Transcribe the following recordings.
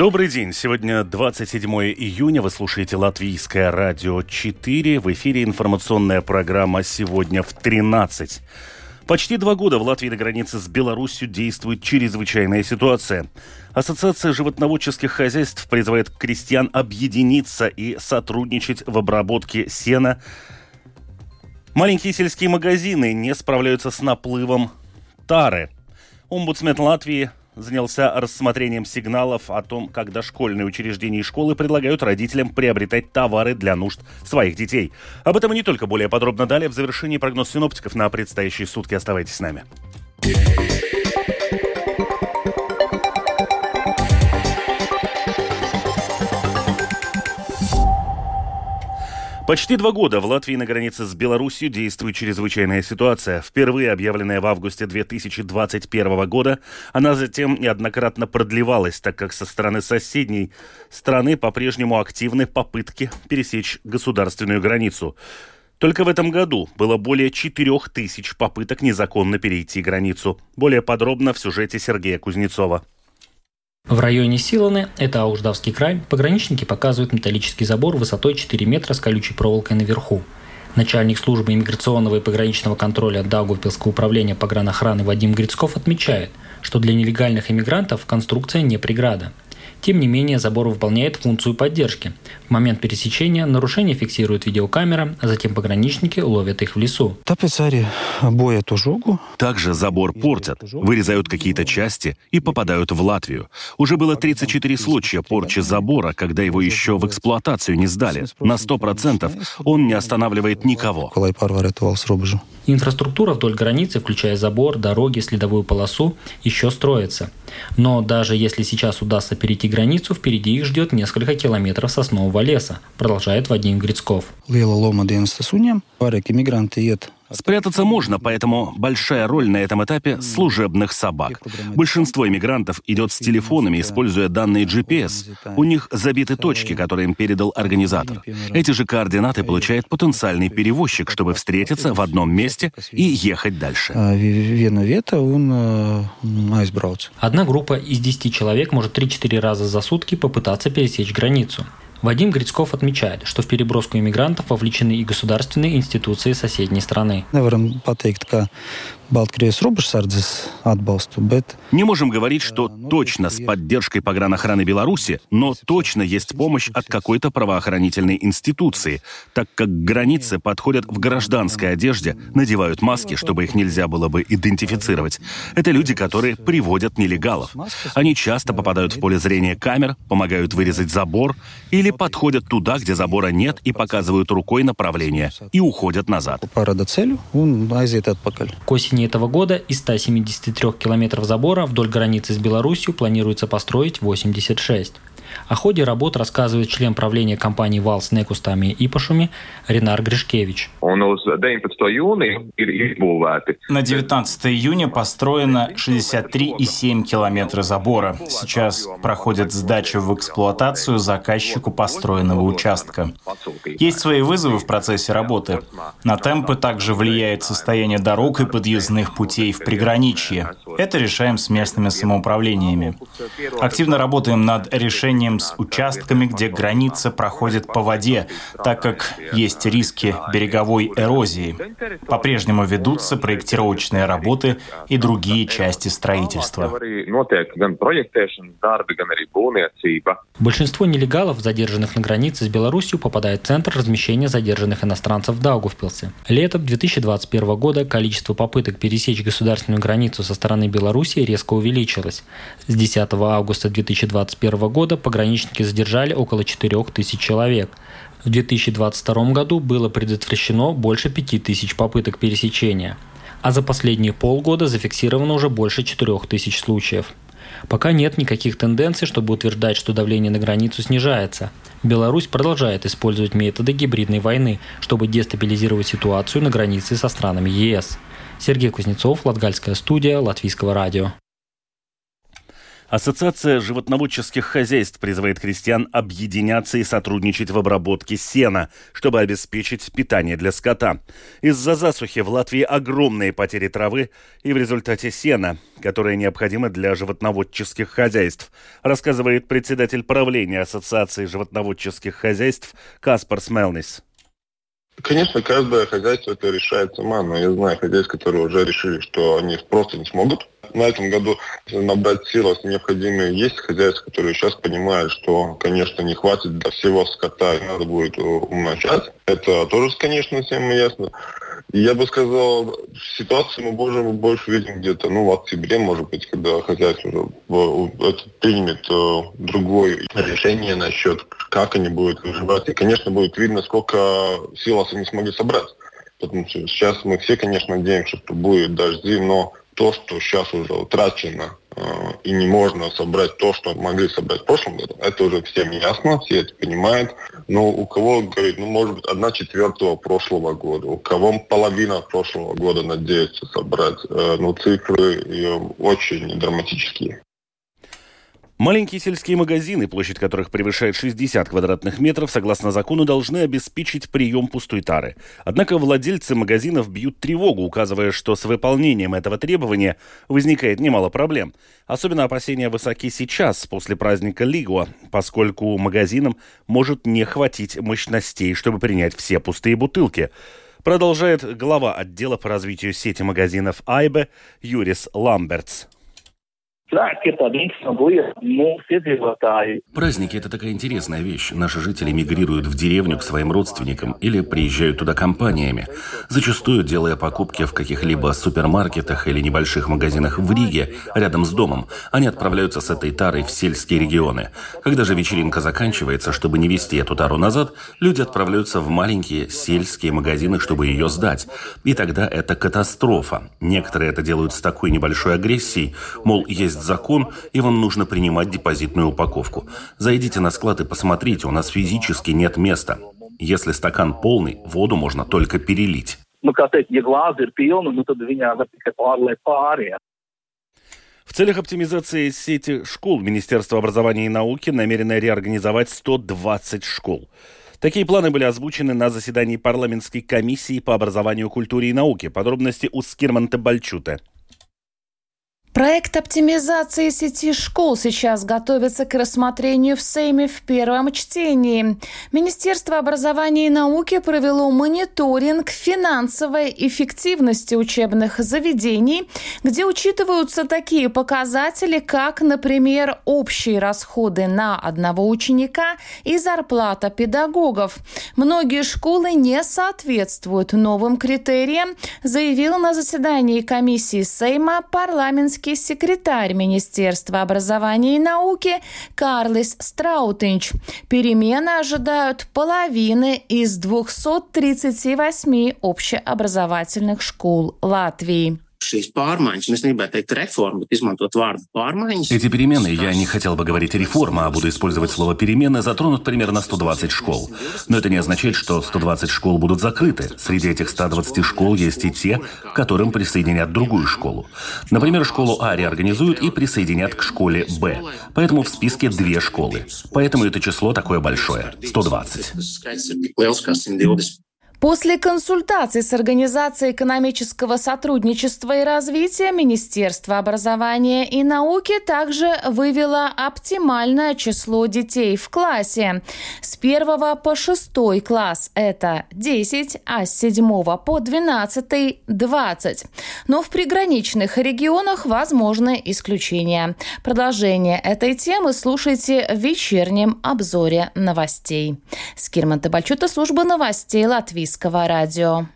Добрый день. Сегодня 27 июня. Вы слушаете Латвийское радио 4. В эфире информационная программа «Сегодня в 13». Почти два года в Латвии на границе с Беларусью действует чрезвычайная ситуация. Ассоциация животноводческих хозяйств призывает крестьян объединиться и сотрудничать в обработке сена. Маленькие сельские магазины не справляются с наплывом тары. Омбудсмен Латвии занялся рассмотрением сигналов о том, как дошкольные учреждения и школы предлагают родителям приобретать товары для нужд своих детей. Об этом и не только более подробно далее в завершении прогноз синоптиков на предстоящие сутки. Оставайтесь с нами. Почти два года в Латвии на границе с Беларусью действует чрезвычайная ситуация. Впервые объявленная в августе 2021 года, она затем неоднократно продлевалась, так как со стороны соседней страны по-прежнему активны попытки пересечь государственную границу. Только в этом году было более 4 тысяч попыток незаконно перейти границу. Более подробно в сюжете Сергея Кузнецова. В районе Силаны, это Ауждавский край, пограничники показывают металлический забор высотой 4 метра с колючей проволокой наверху. Начальник службы иммиграционного и пограничного контроля Даугавпилского управления погранохраны Вадим Грицков отмечает, что для нелегальных иммигрантов конструкция не преграда – тем не менее, забор выполняет функцию поддержки. В момент пересечения нарушение фиксирует видеокамера, а затем пограничники ловят их в лесу. Также забор портят, вырезают какие-то части и попадают в Латвию. Уже было 34 случая порчи забора, когда его еще в эксплуатацию не сдали. На 100% он не останавливает никого. Инфраструктура вдоль границы, включая забор, дороги, следовую полосу, еще строится. Но даже если сейчас удастся перейти границу, впереди их ждет несколько километров соснового леса, продолжает Вадим Грицков. Спрятаться можно, поэтому большая роль на этом этапе служебных собак. Большинство иммигрантов идет с телефонами, используя данные GPS. У них забиты точки, которые им передал организатор. Эти же координаты получает потенциальный перевозчик, чтобы встретиться в одном месте и ехать дальше. А, Одна группа из 10 человек может 3-4 раза за сутки попытаться пересечь границу. Вадим Грицков отмечает, что в переброску иммигрантов вовлечены и государственные институции соседней страны. Не можем говорить, что точно с поддержкой погранохраны Беларуси, но точно есть помощь от какой-то правоохранительной институции, так как к границе подходят в гражданской одежде, надевают маски, чтобы их нельзя было бы идентифицировать. Это люди, которые приводят нелегалов. Они часто попадают в поле зрения камер, помогают вырезать забор или подходят туда, где забора нет, и показывают рукой направление, и уходят назад. К осени течение этого года из 173 километров забора вдоль границы с Беларусью планируется построить 86. О ходе работ рассказывает член правления компании «Валс Некустами и Ипашуми» Ренар Гришкевич. На 19 июня построено 63,7 километра забора. Сейчас проходит сдача в эксплуатацию заказчику построенного участка. Есть свои вызовы в процессе работы. На темпы также влияет состояние дорог и подъездных путей в приграничье. Это решаем с местными самоуправлениями. Активно работаем над решением с участками, где граница проходит по воде, так как есть риски береговой эрозии. По-прежнему ведутся проектировочные работы и другие части строительства. Большинство нелегалов, задержанных на границе с Беларусью, попадает в центр размещения задержанных иностранцев в Даугавпилсе. Летом 2021 года количество попыток пересечь государственную границу со стороны Беларуси резко увеличилось. С 10 августа 2021 года пограничники задержали около 4 тысяч человек. В 2022 году было предотвращено больше 5 тысяч попыток пересечения. А за последние полгода зафиксировано уже больше 4 тысяч случаев. Пока нет никаких тенденций, чтобы утверждать, что давление на границу снижается. Беларусь продолжает использовать методы гибридной войны, чтобы дестабилизировать ситуацию на границе со странами ЕС. Сергей Кузнецов, Латгальская студия, Латвийского радио. Ассоциация животноводческих хозяйств призывает крестьян объединяться и сотрудничать в обработке сена, чтобы обеспечить питание для скота. Из-за засухи в Латвии огромные потери травы и в результате сена, которое необходимо для животноводческих хозяйств, рассказывает председатель правления Ассоциации животноводческих хозяйств Каспар Смелнис. Конечно, каждое хозяйство это решает сама, но я знаю хозяйств, которые уже решили, что они просто не смогут на этом году набрать силы необходимые. Есть хозяйства, которые сейчас понимают, что, конечно, не хватит для всего скота, и надо будет умножать. Это тоже, конечно, всем ясно. Я бы сказал, ситуацию мы можем больше видим где-то, ну, в октябре, может быть, когда хозяйство уже примет э, другое решение насчет, как они будут выживать. И, конечно, будет видно, сколько сил они смогли собрать. Потому что сейчас мы все, конечно, надеемся, что будет дожди, но то, что сейчас уже утрачено, и не можно собрать то, что могли собрать в прошлом году, это уже всем ясно, все это понимают. Но у кого, говорит, ну, может быть, одна четвертого прошлого года, у кого половина прошлого года надеется собрать. Э, ну, цифры очень драматические. Маленькие сельские магазины, площадь которых превышает 60 квадратных метров, согласно закону, должны обеспечить прием пустой тары. Однако владельцы магазинов бьют тревогу, указывая, что с выполнением этого требования возникает немало проблем. Особенно опасения высоки сейчас, после праздника Лигуа, поскольку магазинам может не хватить мощностей, чтобы принять все пустые бутылки. Продолжает глава отдела по развитию сети магазинов Айбе Юрис Ламбертс. Праздники – это такая интересная вещь. Наши жители мигрируют в деревню к своим родственникам или приезжают туда компаниями, зачастую делая покупки в каких-либо супермаркетах или небольших магазинах в Риге, рядом с домом. Они отправляются с этой тарой в сельские регионы. Когда же вечеринка заканчивается, чтобы не вести эту тару назад, люди отправляются в маленькие сельские магазины, чтобы ее сдать. И тогда это катастрофа. Некоторые это делают с такой небольшой агрессией, мол, есть есть закон, и вам нужно принимать депозитную упаковку. Зайдите на склад и посмотрите, у нас физически нет места. Если стакан полный, воду можно только перелить. Nu, teikt, ja glāze ir pilna, nu tad viņā var tikai pārliet pāri. В целях оптимизации сети школ Министерство образования и науки намерено реорганизовать 120 школ. Такие планы были озвучены на заседании парламентской комиссии по образованию, культуре и науке. Подробности у Скирманта Бальчута. Проект оптимизации сети школ сейчас готовится к рассмотрению в Сейме в первом чтении. Министерство образования и науки провело мониторинг финансовой эффективности учебных заведений, где учитываются такие показатели, как, например, общие расходы на одного ученика и зарплата педагогов. Многие школы не соответствуют новым критериям, заявил на заседании комиссии Сейма парламентский генеральский секретарь Министерства образования и науки Карлис Страутинч. Перемены ожидают половины из 238 общеобразовательных школ Латвии šīs pārmaiņas, un es negribētu teikt pārmaiņas. Эти перемены, я не хотел бы говорить реформа, а буду использовать слово перемены, затронут примерно 120 школ. Но это не означает, что 120 школ будут закрыты. Среди этих 120 школ есть и те, к которым присоединят другую школу. Например, школу А реорганизуют и присоединят к школе Б. Поэтому в списке две школы. Поэтому это число такое большое – 120. После консультаций с Организацией экономического сотрудничества и развития Министерство образования и науки также вывело оптимальное число детей в классе. С 1 по 6 класс это 10, а с 7 по 12 – 20. Но в приграничных регионах возможны исключения. Продолжение этой темы слушайте в вечернем обзоре новостей. Скирман Табальчута, служба новостей Латвии Латвийского радио.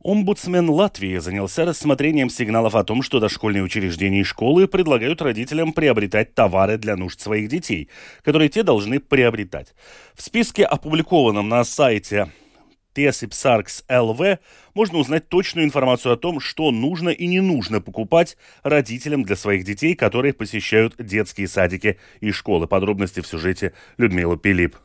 Омбудсмен Латвии занялся рассмотрением сигналов о том, что дошкольные учреждения и школы предлагают родителям приобретать товары для нужд своих детей, которые те должны приобретать. В списке, опубликованном на сайте Тесипсаркс ЛВ, можно узнать точную информацию о том, что нужно и не нужно покупать родителям для своих детей, которые посещают детские садики и школы. Подробности в сюжете Людмилы Пилип.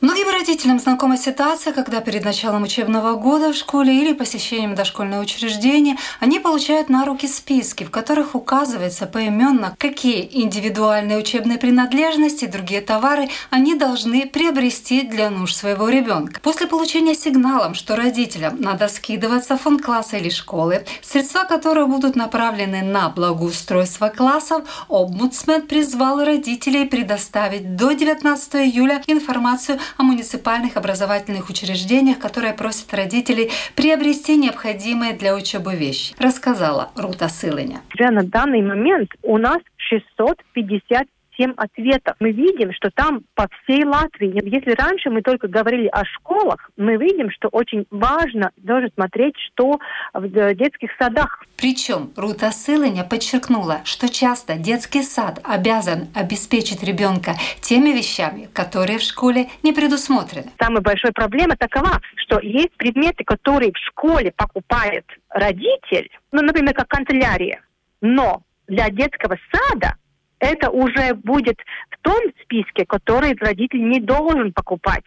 Многим родителям знакома ситуация, когда перед началом учебного года в школе или посещением дошкольного учреждения они получают на руки списки, в которых указывается поименно, какие индивидуальные учебные принадлежности и другие товары они должны приобрести для нужд своего ребенка. После получения сигналом, что родителям надо скидываться в фонд класса или школы, средства которые будут направлены на благоустройство классов, омбудсмен призвал родителей предоставить до 19 июля информацию о муниципальных образовательных учреждениях, которые просят родителей приобрести необходимые для учебы вещи, рассказала Рута Сылыня. На данный момент у нас 650 7 ответов. Мы видим, что там по всей Латвии, если раньше мы только говорили о школах, мы видим, что очень важно тоже смотреть, что в э, детских садах. Причем Рута Сылыня подчеркнула, что часто детский сад обязан обеспечить ребенка теми вещами, которые в школе не предусмотрены. Самая большая проблема такова, что есть предметы, которые в школе покупает родитель, ну, например, как канцелярия, но для детского сада это уже будет в том списке, который родитель не должен покупать.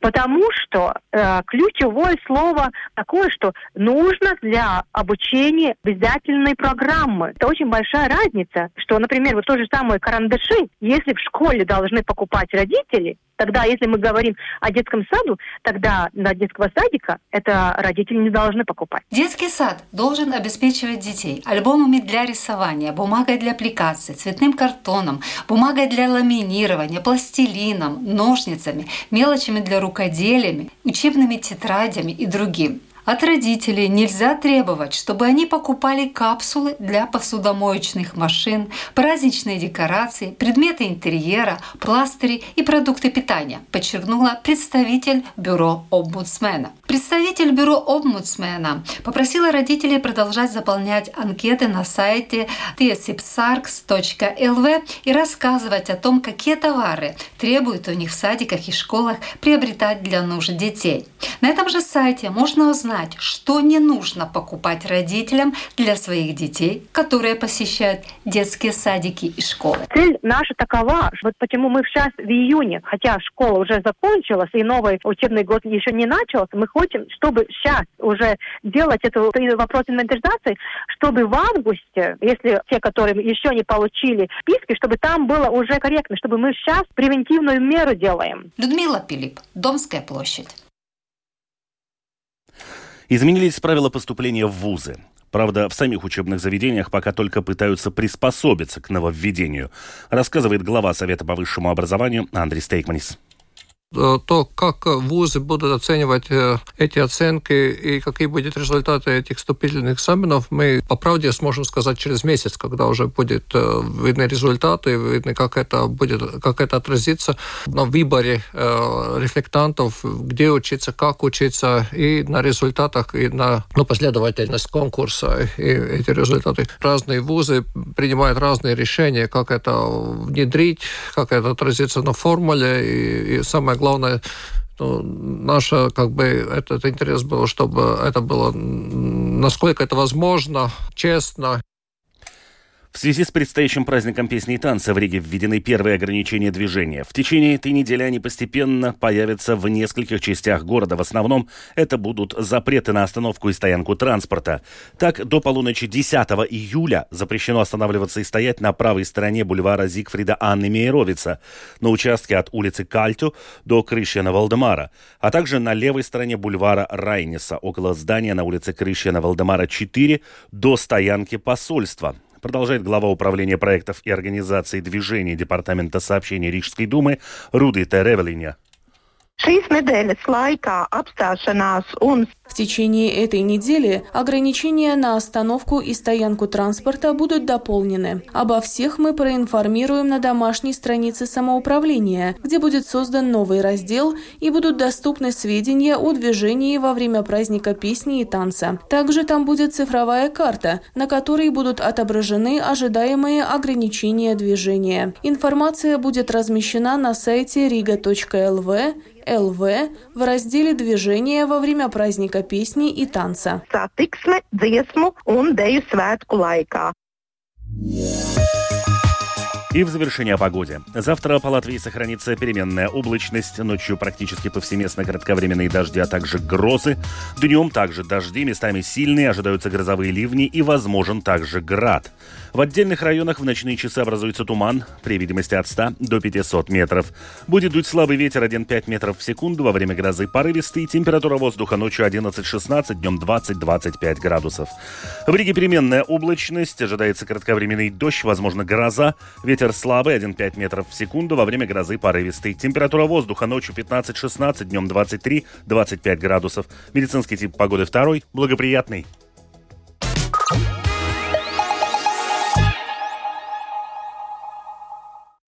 Потому что э, ключевое слово такое, что нужно для обучения обязательной программы. Это очень большая разница, что, например, вот то же самое карандаши, если в школе должны покупать родители, Тогда, если мы говорим о детском саду, тогда на детского садика это родители не должны покупать. Детский сад должен обеспечивать детей альбомами для рисования, бумагой для аппликации, цветным картоном, бумагой для ламинирования, пластилином, ножницами, мелочами для рукоделиями, учебными тетрадями и другим. От родителей нельзя требовать, чтобы они покупали капсулы для посудомоечных машин, праздничные декорации, предметы интерьера, пластыри и продукты питания, подчеркнула представитель бюро омбудсмена. Представитель бюро омбудсмена попросила родителей продолжать заполнять анкеты на сайте tsipsarks.lv и рассказывать о том, какие товары требуют у них в садиках и школах приобретать для нужд детей. На этом же сайте можно узнать, знать, что не нужно покупать родителям для своих детей, которые посещают детские садики и школы. Цель наша такова, вот почему мы сейчас в июне, хотя школа уже закончилась и новый учебный год еще не начался, мы хотим, чтобы сейчас уже делать этот вопрос инвентаризации, чтобы в августе, если те, которые еще не получили списки, чтобы там было уже корректно, чтобы мы сейчас превентивную меру делаем. Людмила Пилип, Домская площадь. Изменились правила поступления в вузы. Правда, в самих учебных заведениях пока только пытаются приспособиться к нововведению, рассказывает глава Совета по высшему образованию Андрей Стейкманис. Э, то, как вузы будут оценивать э, эти оценки и какие будут результаты этих вступительных экзаменов, мы по правде сможем сказать через месяц, когда уже будет э, видны результаты, видно, как это будет, как это отразится на выборе рефлектантов, где учиться, как учиться, и на результатах, и на ну, последовательность конкурса, и эти результаты. Разные вузы принимают разные решения, как это внедрить, как это отразится на формуле, и, и самое главное, ну, наша, как бы, этот интерес был, чтобы это было, насколько это возможно, честно в связи с предстоящим праздником песни и танца в Риге введены первые ограничения движения. В течение этой недели они постепенно появятся в нескольких частях города. В основном это будут запреты на остановку и стоянку транспорта. Так, до полуночи 10 июля запрещено останавливаться и стоять на правой стороне бульвара Зигфрида Анны Мейеровица, на участке от улицы Кальтю до Крышьяна Валдемара, а также на левой стороне бульвара Райниса, около здания на улице Крышьяна Валдемара 4 до стоянки посольства продолжает глава управления проектов и организации движения Департамента сообщений Рижской думы Рудита Ревелиня. В течение этой недели ограничения на остановку и стоянку транспорта будут дополнены. Обо всех мы проинформируем на домашней странице самоуправления, где будет создан новый раздел и будут доступны сведения о движении во время праздника песни и танца. Также там будет цифровая карта, на которой будут отображены ожидаемые ограничения движения. Информация будет размещена на сайте riga.lv ЛВ в разделе «Движение во время праздника песни и танца». И в завершение о погоде. Завтра по Латвии сохранится переменная облачность. Ночью практически повсеместно кратковременные дожди, а также грозы. Днем также дожди, местами сильные, ожидаются грозовые ливни и возможен также град. В отдельных районах в ночные часы образуется туман при видимости от 100 до 500 метров. Будет дуть слабый ветер 1,5 метров в секунду во время грозы порывистый. Температура воздуха ночью 11-16, днем 20-25 градусов. В Риге переменная облачность, ожидается кратковременный дождь, возможно гроза. Ветер слабый 1,5 метров в секунду во время грозы порывистый. Температура воздуха ночью 15-16, днем 23-25 градусов. Медицинский тип погоды второй, благоприятный.